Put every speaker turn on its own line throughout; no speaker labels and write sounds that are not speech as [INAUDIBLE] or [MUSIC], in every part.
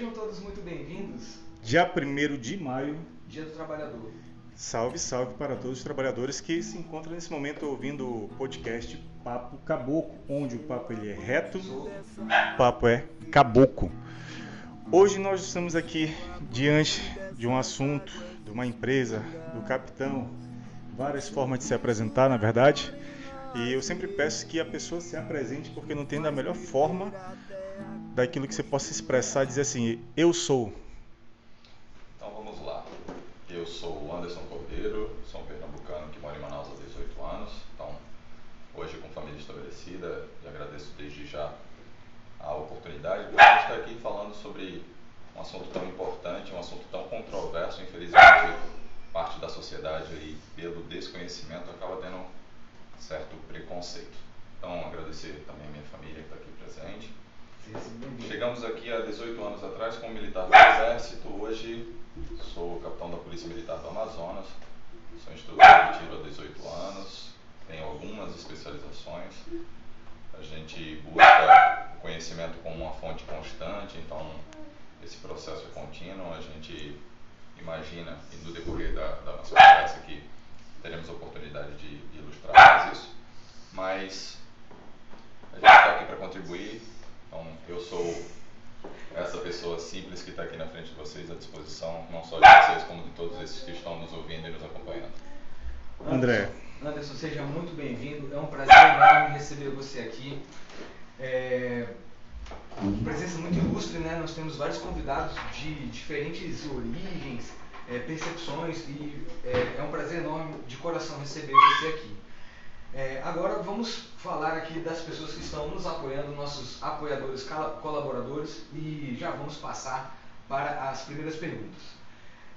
Sejam todos muito bem-vindos.
Dia 1 de maio.
Dia do Trabalhador.
Salve, salve para todos os trabalhadores que se encontram nesse momento ouvindo o podcast Papo Caboclo, onde o papo ele é reto, o papo é caboclo. Hoje nós estamos aqui diante de um assunto, de uma empresa, do capitão, várias formas de se apresentar, na verdade. E eu sempre peço que a pessoa se apresente porque não tem da melhor forma daquilo que você possa expressar, dizer assim, eu sou.
Então vamos lá. Eu sou o Anderson Cordeiro, sou um pernambucano que mora em Manaus há 18 anos. Então, hoje com família estabelecida, e agradeço desde já a oportunidade de estar aqui falando sobre um assunto tão importante, um assunto tão controverso, infelizmente parte da sociedade aí pelo desconhecimento acaba tendo um certo preconceito. Então, agradecer também a minha família que está aqui. Chegamos aqui há 18 anos atrás como militar do Exército, hoje sou capitão da Polícia Militar do Amazonas, sou instrutor de tiro há 18 anos, tenho algumas especializações. A gente busca o conhecimento como uma fonte constante, então esse processo é contínuo, a gente imagina, e no decorrer da, da nossa conversa aqui, teremos a oportunidade de, de ilustrar mais isso, mas a gente está aqui para contribuir, então eu sou essa pessoa simples que está aqui na frente de vocês à disposição, não só de vocês, como de todos esses que estão nos ouvindo e nos acompanhando.
André.
Anderson, seja muito bem-vindo. É um prazer enorme receber você aqui. É... Presença muito ilustre, né? Nós temos vários convidados de diferentes origens, é, percepções e é, é, um prazer enorme de coração receber você aqui. É, agora vamos falar aqui das pessoas que estão nos apoiando, nossos apoiadores, colaboradores e já vamos passar para as primeiras perguntas.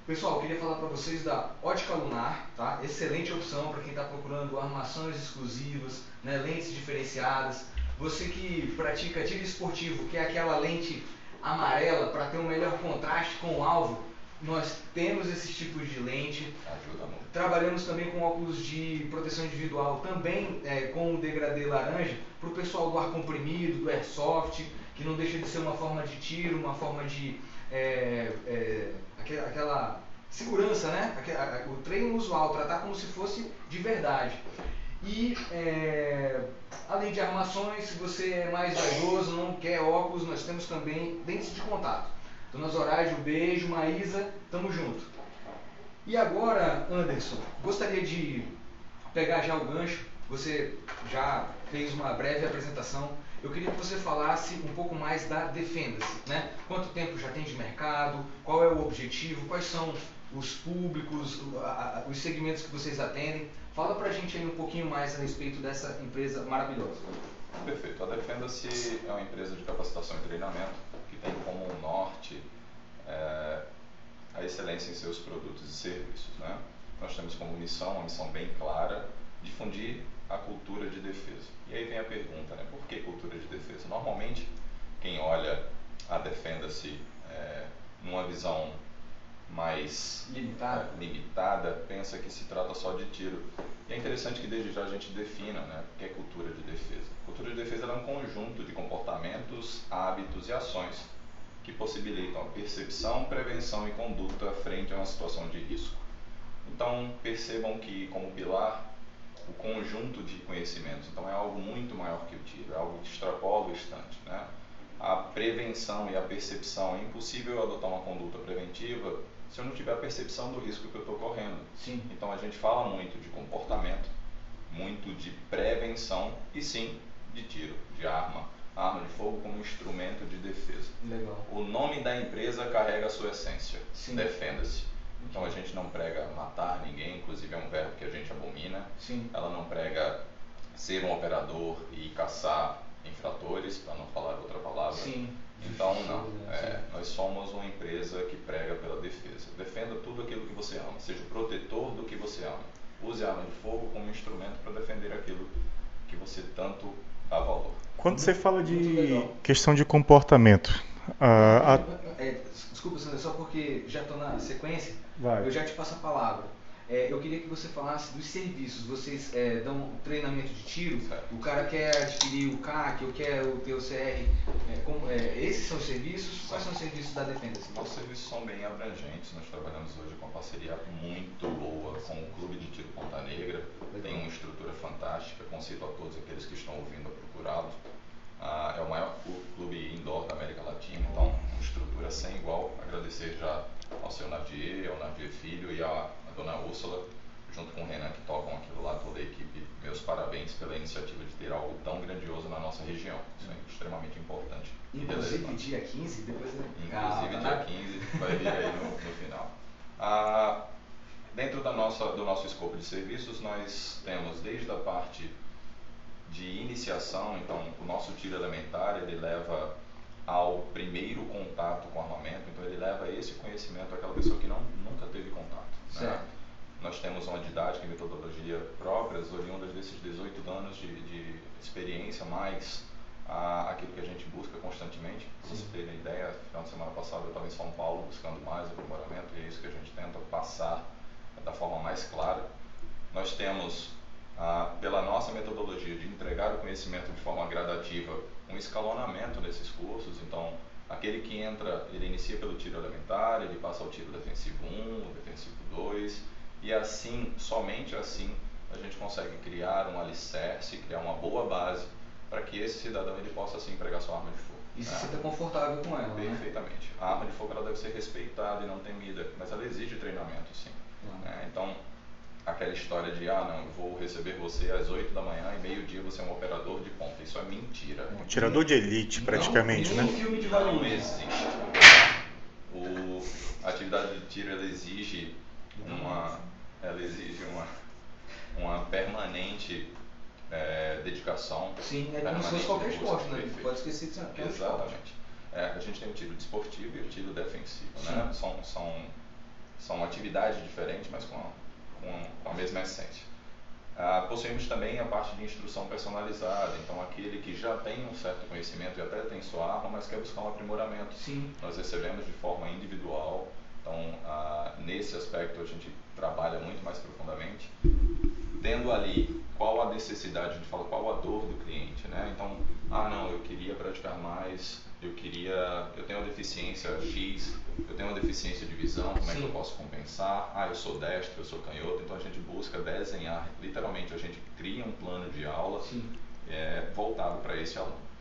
Pessoal, queria falar para vocês da Ótica Lunar, tá? Excelente opção para quem está procurando armações exclusivas, né? lentes diferenciadas. Você que pratica tiro esportivo, que é aquela lente amarela para ter um melhor contraste com o alvo, nós temos esses tipos de lente.
Ajuda muito.
Trabalhamos também com óculos de proteção individual, também é, com o degradê laranja, para o pessoal do ar comprimido, do airsoft, que não deixa de ser uma forma de tiro, uma forma de. É, é, aquela, aquela, segurança, né? o treino usual, tratar como se fosse de verdade. E é, além de armações, se você é mais vaidoso, não quer óculos, nós temos também lentes de contato. Dona Zoraide, um beijo, Maísa, tamo junto. E agora, Anderson, gostaria de pegar já o gancho, você já fez uma breve apresentação, eu queria que você falasse um pouco mais da Defenda-se, né? Quanto tempo já tem de mercado, qual é o objetivo, quais são os públicos, os segmentos que vocês atendem. Fala pra gente aí um pouquinho mais a respeito dessa empresa maravilhosa.
Perfeito. A Defenda-se é uma empresa de capacitação e treinamento tem como norte é, a excelência em seus produtos e serviços. Né? Nós temos como missão, uma missão bem clara, difundir a cultura de defesa. E aí vem a pergunta, né? por que cultura de defesa? Normalmente, quem olha a Defenda-se é, numa visão mais
limitada.
Limitada, pensa que se trata só de tiro. E é interessante que desde já a gente defina né, o que é cultura de defesa. Cultura de defesa é um conjunto de comportamentos, hábitos e ações que possibilitam a percepção, prevenção e conduta frente a uma situação de risco. Então, percebam que, como pilar, o conjunto de conhecimentos, então é algo muito maior que o tiro, é algo que extrapola o instante. Né? A prevenção e a percepção, é impossível adotar uma conduta preventiva se eu não tiver a percepção do risco que eu estou correndo.
Sim.
Então a gente fala muito de comportamento, muito de prevenção e sim de tiro, de arma, arma de fogo como instrumento de defesa.
Legal.
O nome da empresa carrega a sua essência. Defenda-se. Então a gente não prega matar ninguém, inclusive é um verbo que a gente abomina.
Sim.
Ela não prega ser um operador e caçar infratores, para não falar outra palavra.
Sim.
Então, não. É, nós somos uma empresa que prega pela defesa. Defenda tudo aquilo que você ama, seja o protetor do que você ama. Use a arma de fogo como instrumento para defender aquilo que você tanto dá valor.
Quando você fala de questão de comportamento, uh,
é, desculpa, Sandra, só porque já estou na sequência,
Vai.
eu já te passo a palavra. É, eu queria que você falasse dos serviços. Vocês é, dão treinamento de tiro? O cara quer adquirir o CAC, ou quer o teu CR. É, como, é, esses são os serviços? Quais são os serviços da Defenda?
Nossos serviços são bem abrangentes. Nós trabalhamos hoje com uma parceria muito boa com o Clube de Tiro Ponta Negra. Tem uma estrutura fantástica. Conceito a todos aqueles que estão ouvindo a procurá-los. Ah, é o maior clube indoor da América Latina, então uma estrutura sem igual. Agradecer já ao seu Nadier, ao Nadier Filho e à dona Úrsula, junto com o Renan, que tocam aquilo lá, toda a equipe. Meus parabéns pela iniciativa de ter algo tão grandioso na nossa região. Isso é extremamente importante.
Inclusive dia 15, depois...
Inclusive ah, dia 15, vai vir aí no, no final. Ah, dentro da nossa, do nosso escopo de serviços, nós temos desde a parte de iniciação, então o nosso tiro elementar, ele leva ao primeiro contato com o armamento, então ele leva esse conhecimento àquela pessoa que não, nunca teve contato. Né? Nós temos uma didática e metodologia próprias, oriundas desses 18 anos de, de experiência, mais a, aquilo que a gente busca constantemente. Para você ter uma ideia, final de semana passada eu estava em São Paulo buscando mais aprimoramento e é isso que a gente tenta passar da forma mais clara. Nós temos, ah, pela nossa metodologia de entregar o conhecimento de forma gradativa, um escalonamento nesses cursos. Então, aquele que entra, ele inicia pelo tiro elementar, ele passa ao tiro defensivo 1, defensivo 2, e assim, somente assim, a gente consegue criar um alicerce, criar uma boa base para que esse cidadão ele possa assim empregar sua arma de fogo.
E se né? sinta confortável com ela.
Né? Perfeitamente. Né? A arma de fogo ela deve ser respeitada e não temida, mas ela exige treinamento, sim. Né? Então, aquela história de, ah, não, eu vou receber você às 8 da manhã e meio-dia você é um operador de ponta. Isso é mentira.
Um tirador de elite, praticamente,
não,
né?
filme de
não existe. O, a atividade de tiro ela exige uma, ela exige uma, uma permanente é, dedicação.
Sim, é como se fosse qualquer esporte, né? Perfeito. Pode esquecer de ser
é Exatamente. É, a gente tem o tiro desportivo e o tiro defensivo, né? São, são, são atividades diferentes, mas com com a mesma essência. Ah, possuímos também a parte de instrução personalizada, então aquele que já tem um certo conhecimento e até tem sua arma, mas quer buscar um aprimoramento.
Sim.
Nós recebemos de forma individual, então ah, nesse aspecto a gente trabalha muito mais profundamente, tendo ali qual a necessidade, a gente fala qual a dor do cliente, né? Então, ah não, eu queria praticar mais eu queria, eu tenho uma deficiência X, eu tenho uma deficiência de visão, como Sim. é que eu posso compensar? Ah, eu sou destro, eu sou canhoto, então a gente busca desenhar, literalmente a gente cria um plano de aula é, voltado para esse aluno.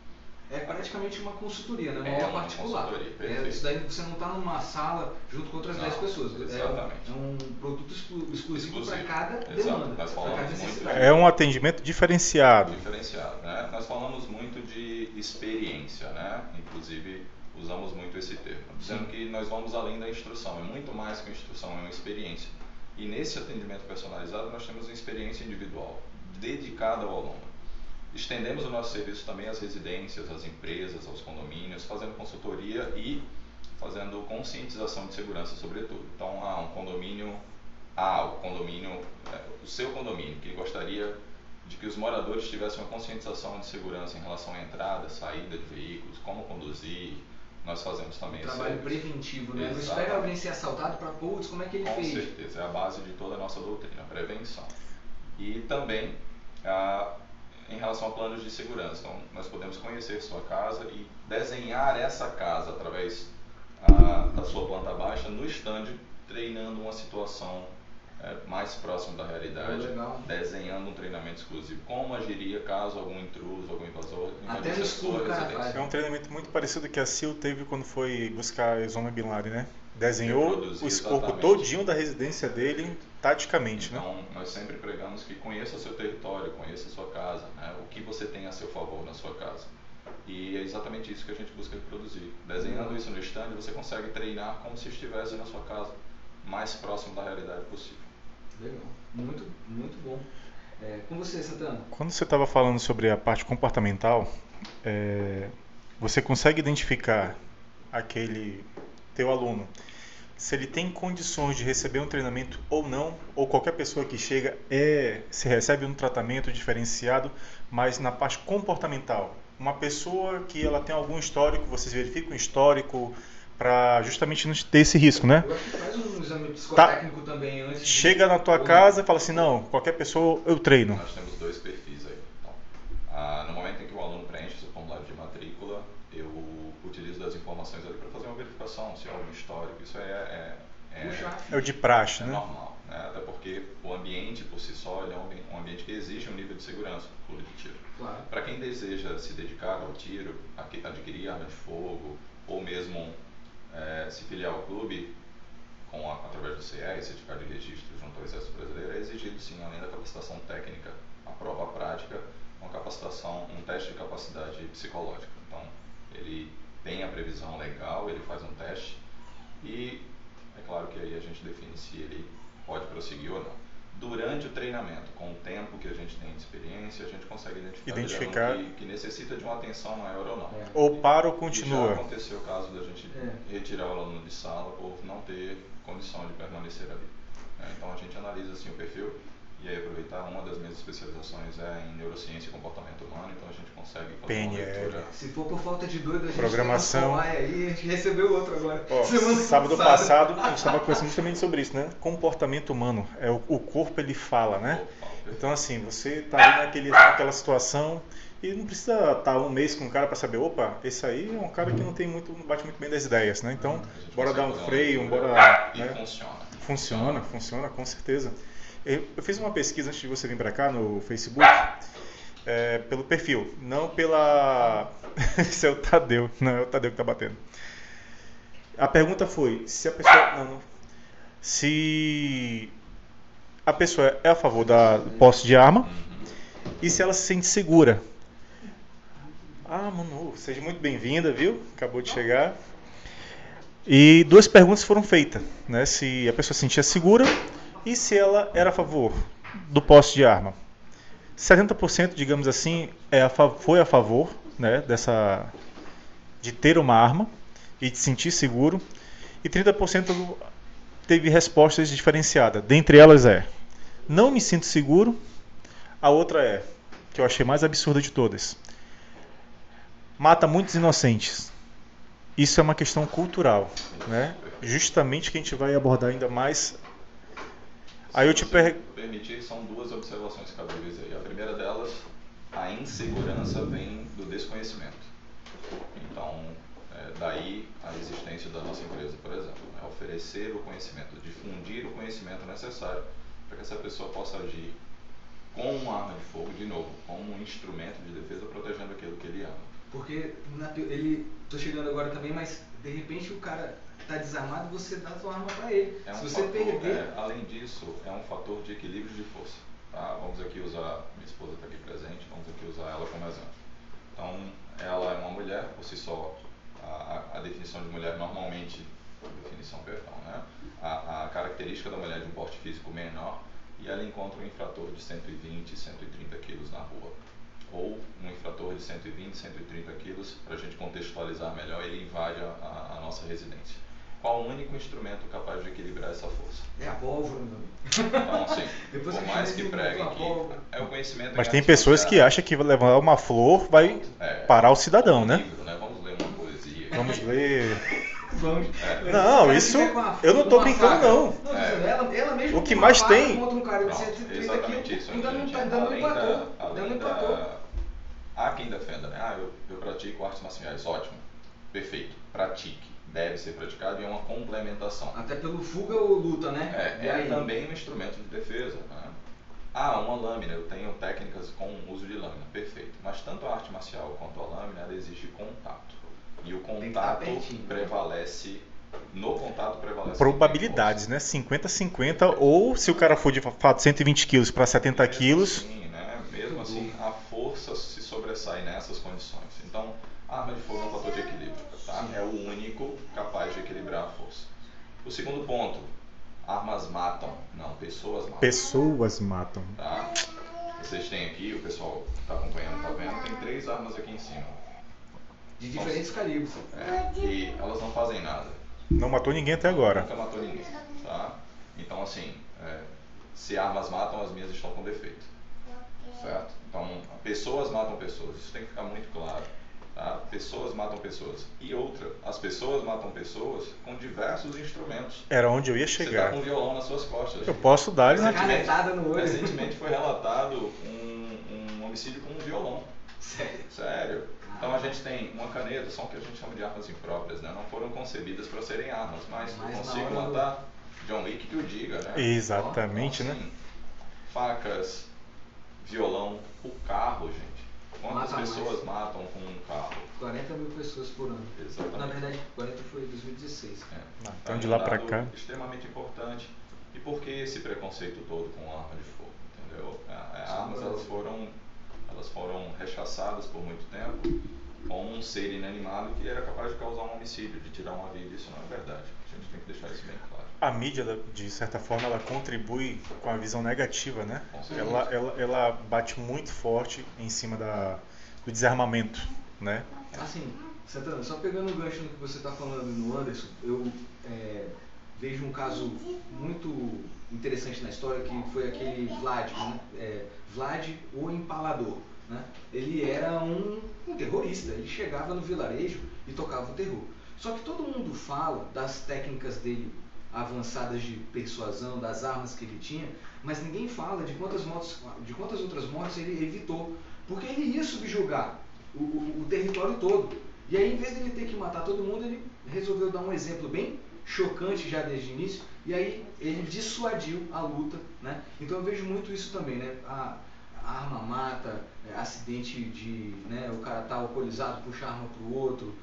É praticamente uma consultoria, né? uma
é
aula particular.
É,
isso daí você não está numa sala junto com outras 10 pessoas.
É exatamente.
É um, produto exclu exclusivo, para cada demanda.
Nós falamos muito
é um atendimento diferenciado.
Diferenciado. Né? Nós falamos muito de experiência, né? inclusive usamos muito esse termo, dizendo que nós vamos além da instrução, é muito mais que instrução, é uma experiência. E nesse atendimento personalizado nós temos uma experiência individual, dedicada ao aluno. Estendemos o nosso serviço também às residências, às empresas, aos condomínios, fazendo consultoria e fazendo conscientização de segurança, sobretudo. Então, há um condomínio A, o condomínio, é, o seu condomínio, que gostaria de que os moradores tivessem uma conscientização de segurança em relação à entrada, saída de veículos, como conduzir. Nós fazemos também um
trabalho preventivo, né? Não espera alguém ser assaltado para putz, como é que ele
Com
fez?
Com certeza, é a base de toda a nossa doutrina, prevenção. E também a em relação a planos de segurança. Então, nós podemos conhecer sua casa e desenhar essa casa através a, da sua planta baixa no stand, treinando uma situação é, mais próxima da realidade, desenhando um treinamento exclusivo. Como agiria caso algum intruso, algum invasor
Até no escuro,
É um treinamento muito parecido que a CIL teve quando foi buscar Osama Bin Laden, né? Desenhou o escopo todinho da residência dele taticamente,
né? então,
né?
nós sempre pregamos que conheça o seu território, conheça a sua casa, né? o que você tem a seu favor na sua casa. E é exatamente isso que a gente busca reproduzir. Desenhando isso no stand, você consegue treinar como se estivesse na sua casa, mais próximo da realidade possível.
Legal, muito, muito bom. É, com você, Santana.
Quando você estava falando sobre a parte comportamental, é, você consegue identificar aquele teu aluno se ele tem condições de receber um treinamento ou não, ou qualquer pessoa que chega é se recebe um tratamento diferenciado, mas na parte comportamental, uma pessoa que ela tem algum histórico, vocês verificam o histórico para justamente não ter esse risco, né?
Eu acho que faz um exame psicotécnico tá. também antes.
Chega de... na tua casa e fala assim, não, qualquer pessoa eu treino.
Nós temos dois perfis aí. Então, ah, no momento em que o aluno preenche seu formulário de matrícula, eu utilizo das informações ali para fazer uma verificação, se há algum histórico. Isso é, é,
é, o de praxe,
é
né?
normal. Né? Até porque o ambiente por si só é um ambiente que exige um nível de segurança para o de tiro.
Claro.
Para quem deseja se dedicar ao tiro, adquirir arma de fogo, ou mesmo é, se filiar ao clube, com a, através do CE, Certificado de Registro junto ao Exército Brasileiro, é exigido sim, além da capacitação técnica, a prova prática, uma capacitação, um teste de capacidade psicológica. Então, ele tem a previsão legal, ele faz um teste e é claro que aí a gente define se ele pode prosseguir ou não durante o treinamento, com o tempo que a gente tem de experiência, a gente consegue identificar,
identificar...
Que, que, necessita de uma atenção maior ou não. É.
Ou para ou continua.
E já aconteceu o caso da gente é. retirar o aluno de sala por não ter condição de permanecer ali. É, então a gente analisa assim o perfil e aí aproveitar uma das minhas especializações é em neurociência e comportamento humano, então a gente consegue fazer
PNL.
uma leitura.
Se for por falta de doido, a gente
Programação.
Tem aí, a gente recebeu outro agora.
Ó, [LAUGHS] sábado passado a gente estava conversando justamente sobre isso, né? Comportamento humano. É o, o corpo ele fala, né? Então assim, você está ali naquele, naquela situação e não precisa estar tá um mês com um cara para saber, opa, esse aí é um cara que não tem muito, não bate muito bem das ideias, né? Então, bora dar um freio, bora.
E
né?
funciona.
Funciona, funciona, com certeza. Eu, eu fiz uma pesquisa antes de você vir para cá no Facebook, é, pelo perfil, não pela. [LAUGHS] Esse é o Tadeu, não é o Tadeu que está batendo. A pergunta foi se a pessoa. Não, não, se a pessoa é a favor da posse de arma e se ela se sente segura. Ah, Manu, seja muito bem-vinda, viu? Acabou de chegar. E duas perguntas foram feitas, né? Se a pessoa se sentia segura e se ela era a favor do posse de arma? 70%, digamos assim, é a, foi a favor né, dessa, de ter uma arma e de sentir seguro. E 30% teve respostas diferenciadas. Dentre elas é: não me sinto seguro. A outra é, que eu achei mais absurda de todas: mata muitos inocentes. Isso é uma questão cultural, né? Justamente que a gente vai abordar ainda mais Aí eu te per...
permitir, são duas observações cabíveis aí. A primeira delas, a insegurança vem do desconhecimento. Então, é, daí a existência da nossa empresa, por exemplo, é oferecer o conhecimento, difundir o conhecimento necessário para que essa pessoa possa agir com uma arma de fogo, de novo, como um instrumento de defesa protegendo aquilo que ele ama.
Porque na, ele, tô chegando agora também, mas de repente o cara está desarmado, você dá sua arma para ele.
É um
Se
você
fator, perder.
É, além disso, é um fator de equilíbrio de força. Tá? Vamos aqui usar, minha esposa está aqui presente, vamos aqui usar ela como exemplo. Então, ela é uma mulher, por si só, a, a, definição de mulher normalmente, definição, perdão, né? A, a, característica da mulher de um porte físico menor e ela encontra um infrator de 120, 130 quilos na rua. Ou um infrator de 120, 130 quilos, para a gente contextualizar melhor, ele invade a, a nossa residência qual o único instrumento capaz de equilibrar essa força?
É a pólvora, meu
Então, assim, [LAUGHS] por mais que preguem que é o conhecimento...
Mas tem pessoas que acham que levar uma flor vai é, parar o cidadão, né?
Livro, né? Vamos ler uma poesia.
Vamos ler... Vamos. É. Não, isso eu não estou brincando não.
não é. ela, ela mesma
o que mais tem?
Um cara
não, exatamente isso.
Ainda não, ainda não empatou. Ainda não empatou.
Há quem defenda, né? Ah, eu, eu pratico artes marciais. Ótimo. Perfeito. Pratique deve ser praticado e é uma complementação.
Até pelo fuga ou luta, né?
É, é também um instrumento de defesa. Né? Ah, uma lâmina, eu tenho técnicas com uso de lâmina, perfeito. Mas tanto a arte marcial quanto a lâmina, ela exige contato. E o contato né? prevalece no contato prevalece.
Probabilidades, né? 50-50, ou se o cara for de fato 120 quilos para 70 quilos.
Sim, né? Mesmo assim, a força se sobressai nessas condições. Então, a arma de fogo é um fator de equilíbrio. Tá? É o único capaz de equilibrar a força. O segundo ponto, armas matam. Não, pessoas matam.
Pessoas matam.
Tá? Vocês têm aqui, o pessoal que está acompanhando está vendo, tem três armas aqui em cima.
De diferentes então, calibres.
É, e elas não fazem nada.
Não matou ninguém até agora.
Nunca matou ninguém. Tá? Então, assim, é, se armas matam, as minhas estão com defeito. Certo? Então, pessoas matam pessoas. Isso tem que ficar muito claro. Tá? Pessoas matam pessoas. E outra, as pessoas matam pessoas com diversos instrumentos.
Era onde eu ia
Você está
chegar.
com um violão nas suas costas.
Eu posso dar na
canetada no olho.
Recentemente foi relatado um, um homicídio com um violão.
Sério.
Sério. Então a gente tem uma caneta, são o que a gente chama de armas impróprias, né? Não foram concebidas para serem armas, mas,
Mas
consigo
do-
matar John Wick que o diga, né?
Exatamente,
Então,
né?
assim, Facas, violão, o carro, gente. Quantas
Mata
pessoas matam com um carro?
40 mil pessoas por ano.
Exatamente.
Na verdade, 40 foi em 2016.
É.
Ah, então
Então,
de
é
lá pra
dado
cá.
extremamente importante. E por que esse preconceito todo com arma de fogo? Entendeu? É, é,
Sim,
armas elas foram, elas foram rechaçadas por muito tempo como um ser inanimado que era capaz de causar um homicídio, de tirar uma vida. Isso não é verdade. A gente tem que deixar isso bem claro.
A mídia, de certa forma, ela contribui com a visão negativa, né? Ela, ela, ela bate muito forte em cima da, do desarmamento, né?
Assim, Santana, só pegando o gancho no que você está falando no Anderson, eu é, vejo um caso muito interessante na história que foi aquele Vlad, né? É, Vlad o Empalador. Né? Ele era um, um terrorista, ele chegava no vilarejo e tocava o terror. Só que todo mundo fala das técnicas dele avançadas de persuasão, das armas que ele tinha, mas ninguém fala de quantas, mortes, de quantas outras mortes ele evitou. Porque ele ia subjugar o, o- o território todo. E aí, em vez de ele ter que matar todo mundo, ele resolveu dar um exemplo bem chocante já desde o início, e aí ele dissuadiu a luta. Né? Então eu vejo muito isso também. Né? A, a arma mata, é, acidente de. Né, o cara tá alcoolizado, puxa a arma pro outro.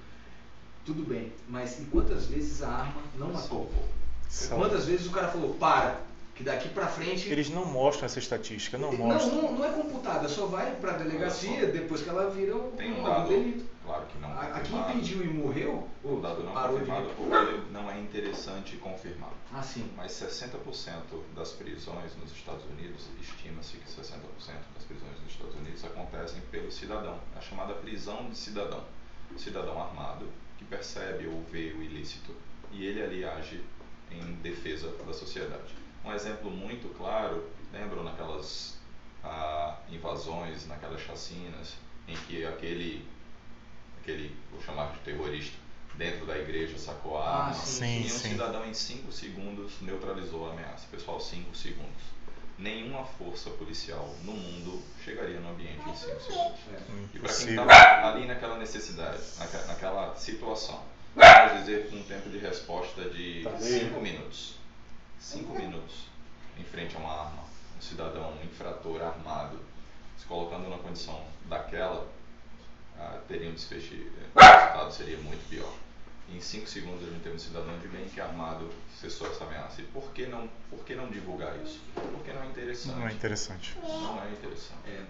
Tudo bem, mas e quantas vezes a arma não matou?
São-
Quantas vezes o cara falou, para, que daqui pra frente.
Eles não mostram essa estatística, não
não,
mostram.
não, não é computada, só vai pra delegacia depois que ela vira um,
Tem um dado,
delito.
claro que não
A, a quem impediu e morreu,
Um dado não
parou
confirmado
de.
porque não é interessante confirmar.
Ah, sim.
Mas 60% das prisões nos Estados Unidos, estima-se que 60% das prisões nos Estados Unidos acontecem pelo cidadão, a chamada prisão de cidadão. Cidadão armado que percebe ou vê o ilícito e ele ali age em defesa da sociedade. Um exemplo muito claro, lembram naquelas ah, invasões, naquelas chacinas, em que aquele, aquele, vou chamar de terrorista, dentro da igreja sacou a
Ah,
arma
sim,
e um
sim.
cidadão em 5 segundos neutralizou a ameaça. Pessoal, 5 segundos. Nenhuma força policial no mundo chegaria no ambiente em 5 segundos.
É.
E para quem estava ali naquela necessidade, naque- naquela situação, vamos dizer com um tempo de resposta de
Tá
5 minutos. 5 minutos em frente a uma arma. Um cidadão, um infrator armado, se colocando numa condição daquela, ah, teria um desfecho, eh, o resultado seria muito pior. Em 5 segundos a gente tem um cidadão de bem que armado cessou essa ameaça. E por que não, por que não divulgar isso? Porque não é interessante.
Não é interessante.
Não é interessante.
É,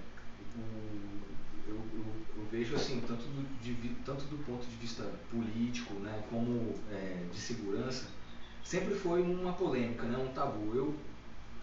o- eu, eu- eu vejo assim, tanto do, de tanto do ponto de vista político, né, como é, de segurança, sempre foi uma polêmica, né, um tabu. Eu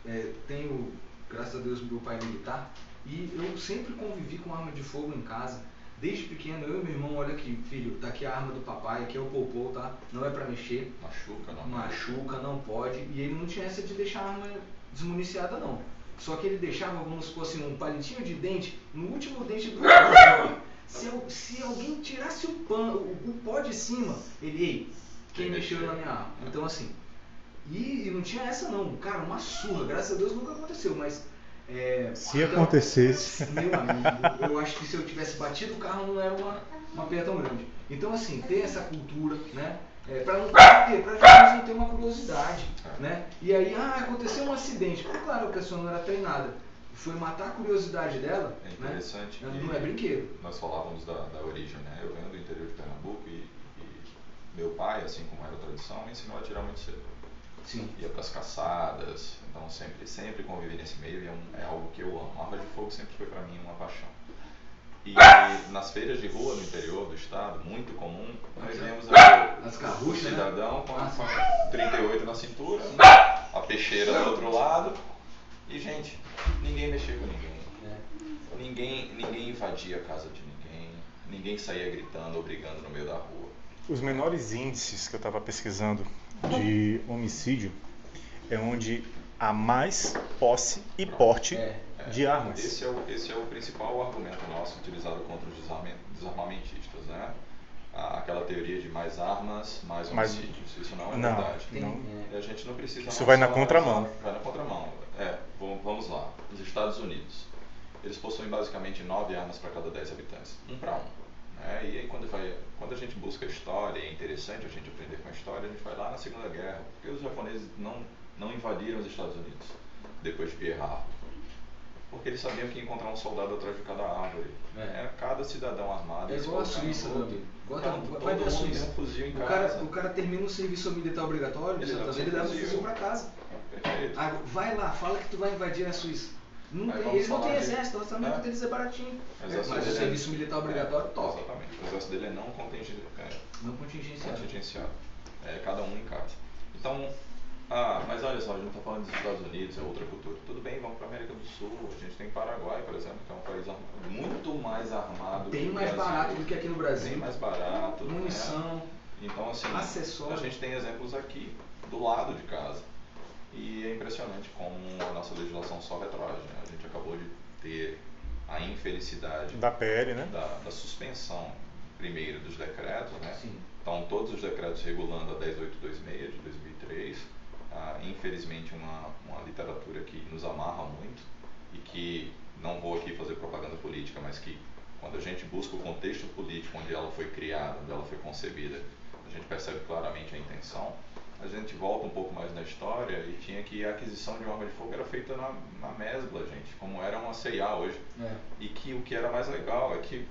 é, tenho, graças a Deus, meu pai é militar e eu sempre convivi com arma de fogo em casa. Desde pequeno, eu e meu irmão, olha aqui, filho, tá aqui a arma do papai, aqui é o popô, tá? Não é pra mexer
Machuca, não
machuca, não pode. E ele não tinha essa de deixar a arma desmuniciada, não. Só que ele deixava, vamos supor assim, um palitinho de dente no último dente do [COUGHS] se, se alguém tirasse o, pan, o, o pó de cima, ele, ei, quem mexeu? na minha arma? Então, assim. E, e não tinha essa, não. Cara, uma surra. Graças a Deus nunca aconteceu, mas. É,
Se
então-
acontecesse. [LAUGHS]
meu amigo, eu acho que se eu tivesse batido o carro não era uma, uma perda tão grande. Então, assim, ter essa cultura, né? É, pra não? Pra gente não ter uma curiosidade, né? E aí, ah, aconteceu um acidente. Claro que a senhora não era treinada. Foi matar a curiosidade dela,
É
né?
interessante
Não
que-
é brinquedo.
Nós falávamos da, da origem, né? Eu venho do interior de Pernambuco e, e meu pai, assim como era a tradição, me ensinou a atirar muito cedo.
Sim.
Ia para as caçadas, então sempre, sempre convivi nesse meio e é, um- é algo que eu amo. A arma de fogo sempre foi para mim uma paixão. E nas feiras de rua no interior do estado, muito comum, nós vemos ali
As
o
né?
cidadão com,
Ah, sim.
38 na cintura, a peixeira do outro lado. E, gente, ninguém mexia com ninguém.
É.
Ninguém, ninguém invadia a casa de ninguém, ninguém saía gritando ou brigando no meio da rua.
Os menores índices que eu estava pesquisando de homicídio é onde há mais posse e porte
É.
É,
de armas.
Esse é, o, esse é o principal argumento nosso utilizado contra os desarmamentistas, né? Aquela teoria de mais armas, mais homicídios. Isso não é
não,
verdade.
Não.
E a gente não precisa.
Isso vai na contramão.
Vai na contramão. É, vamos lá. Os Estados Unidos. Eles possuem basicamente nove armas para cada dez habitantes, um para um. Né? E aí quando, vai, quando a gente busca história, é interessante a gente aprender com a história, a gente vai lá na Segunda Guerra, porque os japoneses não, não invadiram os Estados Unidos depois de Pearl Harbor porque eles sabiam que ia encontrar um soldado atrás de cada árvore. É. é cada cidadão armado.
É igual a Suíça, amigo. vai Suíça.
Um fuzil em
o, cara, o cara termina um serviço militar obrigatório, ele, tá ele dá um fuzil para casa.
Perfeito.
Ah, vai lá, fala que tu vai invadir a Suíça. Não tem, eles não têm exército, o orçamento é. deles é baratinho. Mas, é, mas o serviço militar obrigatório, é, top.
Exatamente. O exército dele é não contingenciado. É,
não contingenciado.
contingenciado. É, cada um em casa. Então, ah, mas olha só, a gente está falando dos Estados Unidos, é outra cultura. Tudo bem, vamos para a América do Sul. A gente tem Paraguai, por exemplo, que é um país muito mais armado.
Bem mais Brasil, barato do que aqui no Brasil.
Bem mais barato.
Né? Munição.
Né? Então, assim,
acessório.
a gente tem exemplos aqui, do lado de casa. E é impressionante como a nossa legislação só retroage. Né? A gente acabou de ter a infelicidade
da PL, né?
Da, da suspensão, primeiro, dos decretos, né?
Sim.
Então, todos os decretos regulando a 10826 de 2003 ah, infelizmente, uma, uma literatura que nos amarra muito e que não vou aqui fazer propaganda política, mas que quando a gente busca o contexto político onde ela foi criada, onde ela foi concebida, a gente percebe claramente a intenção. A gente volta um pouco mais na história e tinha que a aquisição de uma arma de fogo era feita na, na mesbla, gente, como era uma CIA hoje.
É.
E que o que era mais legal é que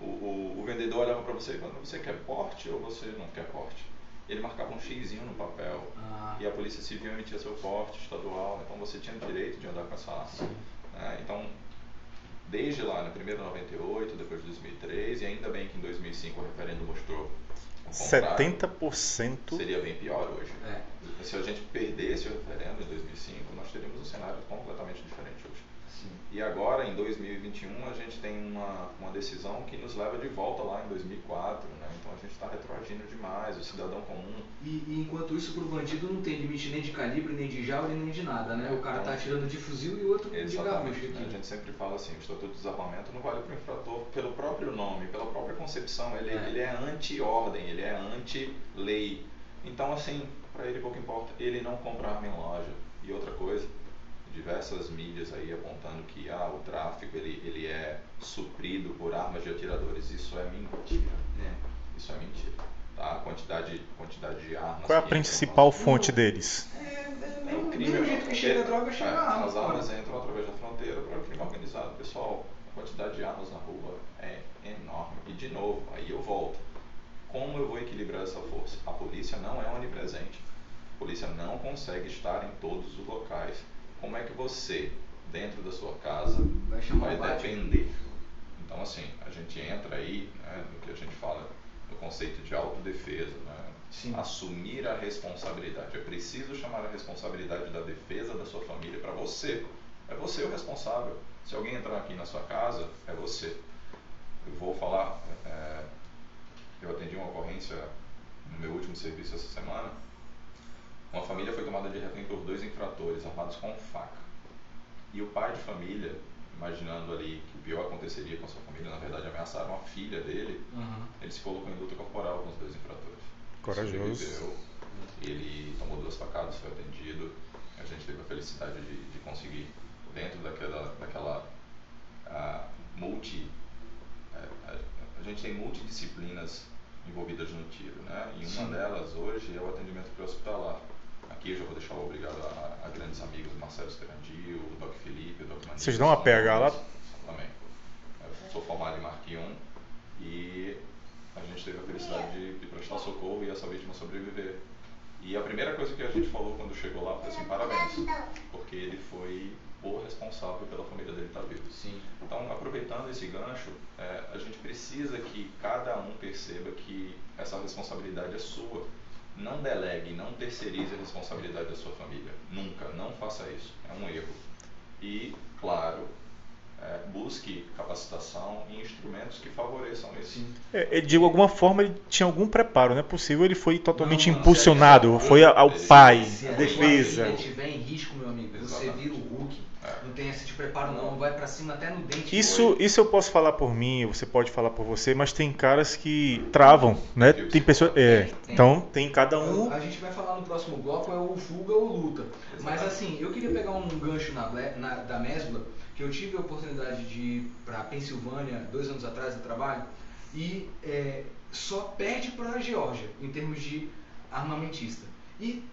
o, o, o vendedor olhava para você e falava, você quer porte ou você não quer porte? Ele marcava um xizinho no papel
ah.
e a Polícia Civil emitia seu porte estadual, então você tinha direito de andar com essa arma. Né? Então, desde lá, no primeiro 98, depois de 2003, e ainda bem que em 2005 o referendo mostrou o
70%
seria bem pior hoje.
É.
Se a gente perdesse o referendo em 2005, nós teríamos um cenário completamente diferente hoje.
Sim.
E agora, em 2021, a gente tem uma, uma decisão que nos leva de volta lá em 2004, né? Então a gente está retroagindo demais, o cidadão comum.
E, e enquanto isso, para o bandido não tem limite nem de calibre, nem de jaula, nem de nada, né? O cara está então, atirando de fuzil e o outro de garrucha.
Né? A gente sempre fala assim, o Estatuto de Desarmamento não vale para o infrator pelo próprio nome, pela própria concepção. Ele é, ele é anti-ordem, ele é anti-lei. Então, assim, para ele pouco importa, ele não compra arma em loja. E outra coisa, diversas mídias aí apontando que ah, o tráfico ele, ele é suprido por armas de atiradores. Isso é mentira.
É.
Isso é mentira. Tá? A quantidade, quantidade de armas.
Qual é a principal fonte deles?
É, é, é o crime. jeito que chega a droga, chega a arma.
As armas entram através da fronteira para o crime organizado. Pessoal, a quantidade de armas na rua é enorme. E de novo, aí eu volto. Como eu vou equilibrar essa força? A polícia não é onipresente. A polícia não consegue estar em todos os locais como é que você, dentro da sua casa, vai, vai defender? Então, assim, a gente entra aí né, no que a gente fala no conceito de autodefesa, né? assumir a responsabilidade. É preciso chamar a responsabilidade da defesa da sua família para você. É você o responsável. Se alguém entrar aqui na sua casa, é você. Eu vou falar, é, eu atendi uma ocorrência no meu último serviço essa semana, uma família foi tomada de refém por dois infratores armados com faca. E o pai de família, imaginando ali que o pior aconteceria com a sua família, na verdade ameaçaram a filha dele,
uhum.
ele se colocou em luta corporal com os dois infratores.
Corajoso.
Ele tomou duas facadas, foi atendido. A gente teve a felicidade de, de conseguir, dentro daquela, daquela a, multi. A, a, a gente tem multidisciplinas envolvidas no tiro, né? E uma Sim. delas hoje é o atendimento pré-hospitalar. Aqui eu já vou deixar o obrigado a, a grandes amigos, Marcelo Esperandi, o Doc Felipe, o Doc Manito.
Vocês dão uma PH lá?
Também. Eu sou formado em Marque 1 e a gente teve a felicidade de, de prestar socorro e essa vítima sobreviver. E a primeira coisa que a gente falou quando chegou lá foi assim, parabéns, porque ele foi o responsável pela família dele estar vivo.
Sim.
Então, aproveitando esse gancho, é, a gente precisa que cada um perceba que essa responsabilidade é sua não delegue, não terceirize a responsabilidade da sua família. Nunca, não faça isso. É um erro. E, claro, é, busque capacitação e instrumentos que favoreçam isso.
É, de alguma forma ele tinha algum preparo, não é possível ele foi totalmente não, impulsionado, não, foi ao pai,
se
a defesa.
Se estiver em risco, meu amigo, Exatamente. você vira o Hulk, é. não tem esse tipo preparo não, vai para cima até no dente.
Isso, isso eu posso falar por mim, você pode falar por você, mas tem caras que travam, né? Tem pessoas, é,
Tem, tem.
então tem cada um.
A gente vai falar no próximo bloco é o fuga ou luta. Mas assim, eu queria pegar um gancho na, na- da Mesbla, que eu tive a oportunidade de ir para Pensilvânia dois anos atrás no trabalho, e é, só perde para a Geórgia em termos de armamentista. E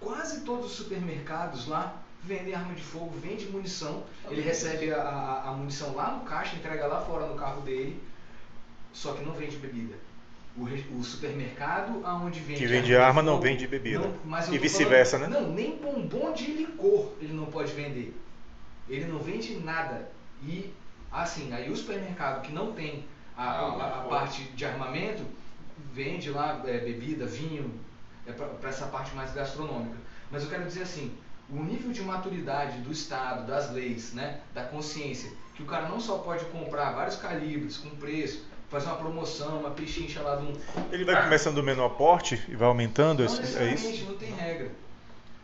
quase todos os supermercados lá vendem arma de fogo, vende munição, ele recebe a, a- a munição lá no caixa, entrega lá fora no carro dele, só que não vende bebida. O, o supermercado aonde vende
Que vende
de
arma não
fogo,
vende bebida.
não-
E vice-versa, né?
Não, nem bombom de licor ele não pode vender. Ele não vende nada. E assim, aí o supermercado que não tem a,
Ah,
a- a parte de armamento vende lá é, bebida, vinho, é para essa parte mais gastronômica. Mas eu quero dizer assim, o nível de maturidade do Estado, das leis, né, da consciência, que o cara não só pode comprar vários calibres com preço, fazer uma promoção, uma pechincha lá de um,
Ele vai começando do menor porte e vai aumentando,
não
é isso?
não tem regra.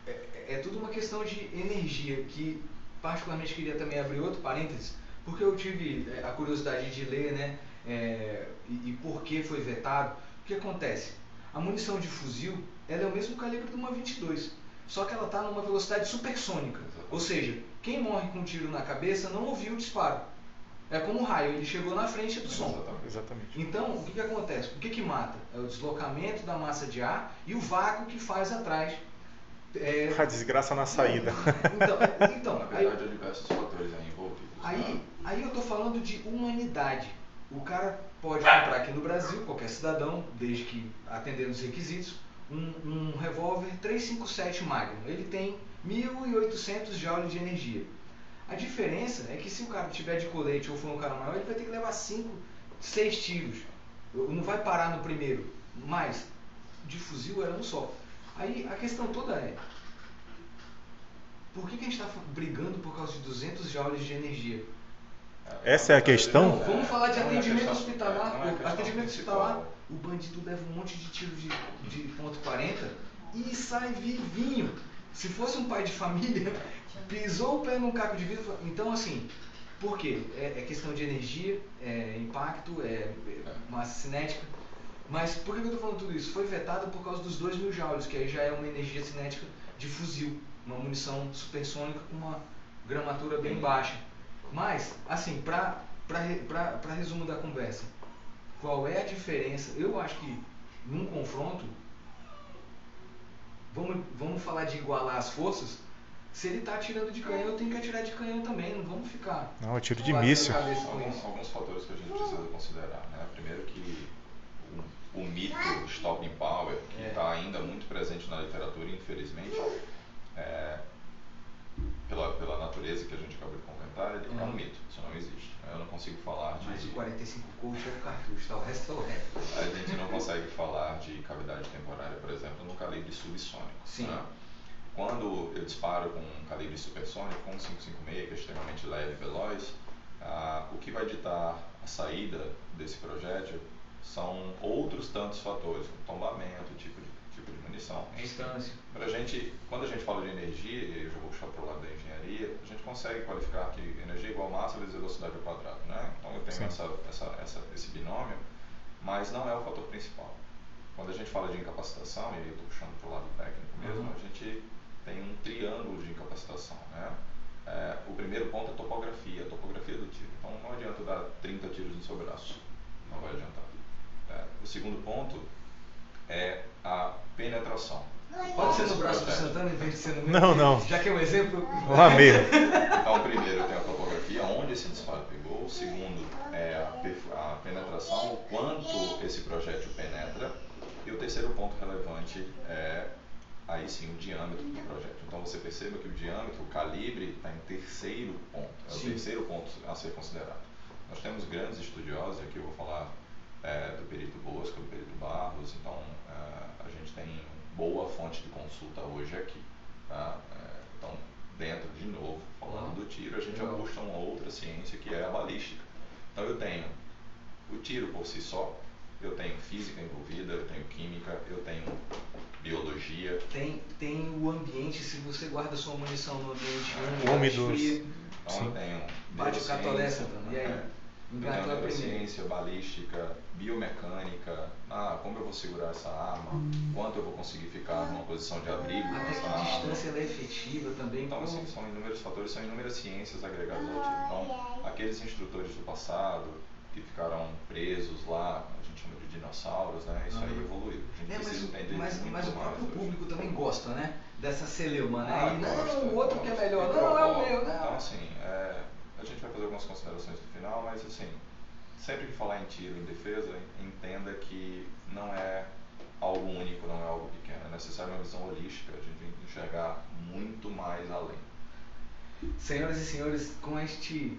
É, é tudo uma questão de energia, que particularmente queria também abrir outro parênteses, porque eu tive é, a curiosidade de ler, né, é, e, e por que foi vetado. O que acontece? A munição de fuzil, ela é o mesmo calibre de uma 22, só que ela está numa velocidade supersônica. Ou seja, quem morre com um tiro na cabeça não ouviu o disparo. É como um raio, ele chegou na frente do som.
Exatamente.
Então, o que, que acontece? O que, que mata? É o deslocamento da massa de ar e o vácuo que faz atrás. É,
A desgraça na saída.
Então, então
Na
aí,
verdade, há diversos fatores aí envolvidos.
aí,
né?
aí eu tô falando de humanidade. O cara pode comprar aqui no Brasil, qualquer cidadão, desde que atendendo os requisitos, um, um revólver 357 Magnum. Ele tem 1.800 joules de energia. A diferença é que se o cara tiver de colete ou for um cara maior, ele vai ter que levar 5, 6 tiros. Não vai parar no primeiro. Mas, de fuzil era um só. Aí a questão toda é, por que, que a gente está brigando por causa de 200 joules de energia?
Essa é a questão?
Não, vamos falar de
é
atendimento
questão-
hospitalar.
é
atendimento hospitalar, o bandido leva um monte de tiro de, de ponto 40 e sai vivinho. Se fosse um pai de família, [LAUGHS] pisou o pé num caco de vidro. Então, assim, por quê? É, é questão de energia, é impacto, é, é massa cinética. Mas por que eu estou falando tudo isso? Foi vetado por causa dos 2 mil joules, que aí já é uma energia cinética de fuzil, uma munição supersônica com uma gramatura bem baixa. Mas, assim, para resumo da conversa, qual é a diferença? Eu acho que num confronto, vamos, vamos falar de igualar as forças. Se ele está atirando de canhão, eu tenho que atirar de canhão também. Não vamos ficar.
Não, é tiro de míssil.
Alguns, alguns fatores que a gente precisa considerar. Né? Primeiro que o, mito Stopping Power, que
É.
está ainda muito presente na literatura, infelizmente, é, pela, pela natureza que a gente acabou de comentar, ele é um
Uhum.
mito, isso não existe. Eu não consigo falar de...
Mas o 45 Colt é o cartucho, tá? O resto é.
A gente não consegue falar de cavidade temporária, por exemplo, no calibre subsônico.
Sim.
né? Quando eu disparo com um calibre supersônico, com um 556, que é extremamente leve e veloz, ah, o que vai ditar a saída desse projétil são outros tantos fatores, como tombamento, tipo de, tipo de munição.
Distância.
Pra gente, quando a gente fala de energia, e eu já vou puxar para o lado da engenharia, a gente consegue qualificar que energia é igual massa vezes velocidade ao quadrado, né? Então eu tenho essa, essa, essa, esse binômio, mas não é o fator principal. Quando a gente fala de incapacitação, e aí eu estou puxando para o lado técnico mesmo,
Uhum.
a gente tem um triângulo de incapacitação, né? É, o primeiro ponto é a topografia, a topografia do tiro. Então não adianta dar 30 tiros no seu braço, não vai adiantar. É, o segundo ponto é a penetração.
Pode ser no braço do. Santana em vez de ser no meu?
Não, não.
Já que é um exemplo.
Lá mesmo.
Então, primeiro tem a topografia, onde esse disparo pegou. O segundo é a, a penetração, o quanto esse projétil penetra. E o terceiro ponto relevante é, aí sim, o diâmetro do projétil. Então, você perceba que o diâmetro, o calibre, está em terceiro ponto. É o
Sim.
terceiro ponto a ser considerado. Nós temos grandes estudiosos, aqui eu vou falar é, do perito Bosco, do perito Barros, então é, a gente tem boa fonte de consulta hoje aqui. Tá? É, então, dentro, de novo, falando do tiro, a gente
Legal.
puxa uma outra ciência que é a balística. Então, eu tenho o tiro por si só, eu tenho física envolvida, eu tenho química, eu tenho biologia,
Tem, tem o ambiente, se você guarda sua munição no ambiente úmido,
Úmidos.
frio,
Então eu tenho
Bate o catolé,
neurociência,
Santana. E aí?
É,
Engatou a primeira.
neurociência, balística, biomecânica, ah, como eu vou segurar essa arma, quanto eu vou conseguir ficar numa posição de abrigo com
Até
essa
que
arma.
distância ela é efetiva também.
Então,
como-
assim, são inúmeros fatores, são inúmeras ciências agregadas ao tiro. Então, aqueles instrutores do passado que ficaram presos lá, a gente chama de dinossauros, né? Isso aí
Aham.
evoluiu. A gente
É, mas,
precisa entender
mas,
muito
mas o
mais
próprio
hoje.
público também gosta, né? Dessa celeuma, né?
Ah,
e não,
gosta,
o outro que é
gosta,
melhor,
e
não, é o meu, não.
Então, assim, é, a gente vai fazer algumas considerações no final, mas, assim, sempre que falar em tiro, em defesa, entenda que não é algo único, não é algo pequeno. É necessário uma visão holística, a gente tem que enxergar muito mais além.
Senhoras e senhores, com este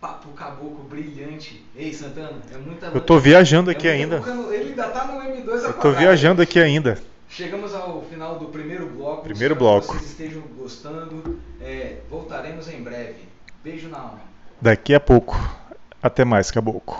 papo caboclo brilhante. Ei, Santana, é muita
Eu tô viajando aqui
é
ainda.
Ele ainda tá no M2
Eu tô
apagado.
viajando aqui ainda.
Chegamos ao final do primeiro bloco.
Primeiro
Espero que
bloco.
vocês estejam gostando. É, voltaremos em breve. Beijo na alma.
Daqui a pouco. Até mais, caboclo.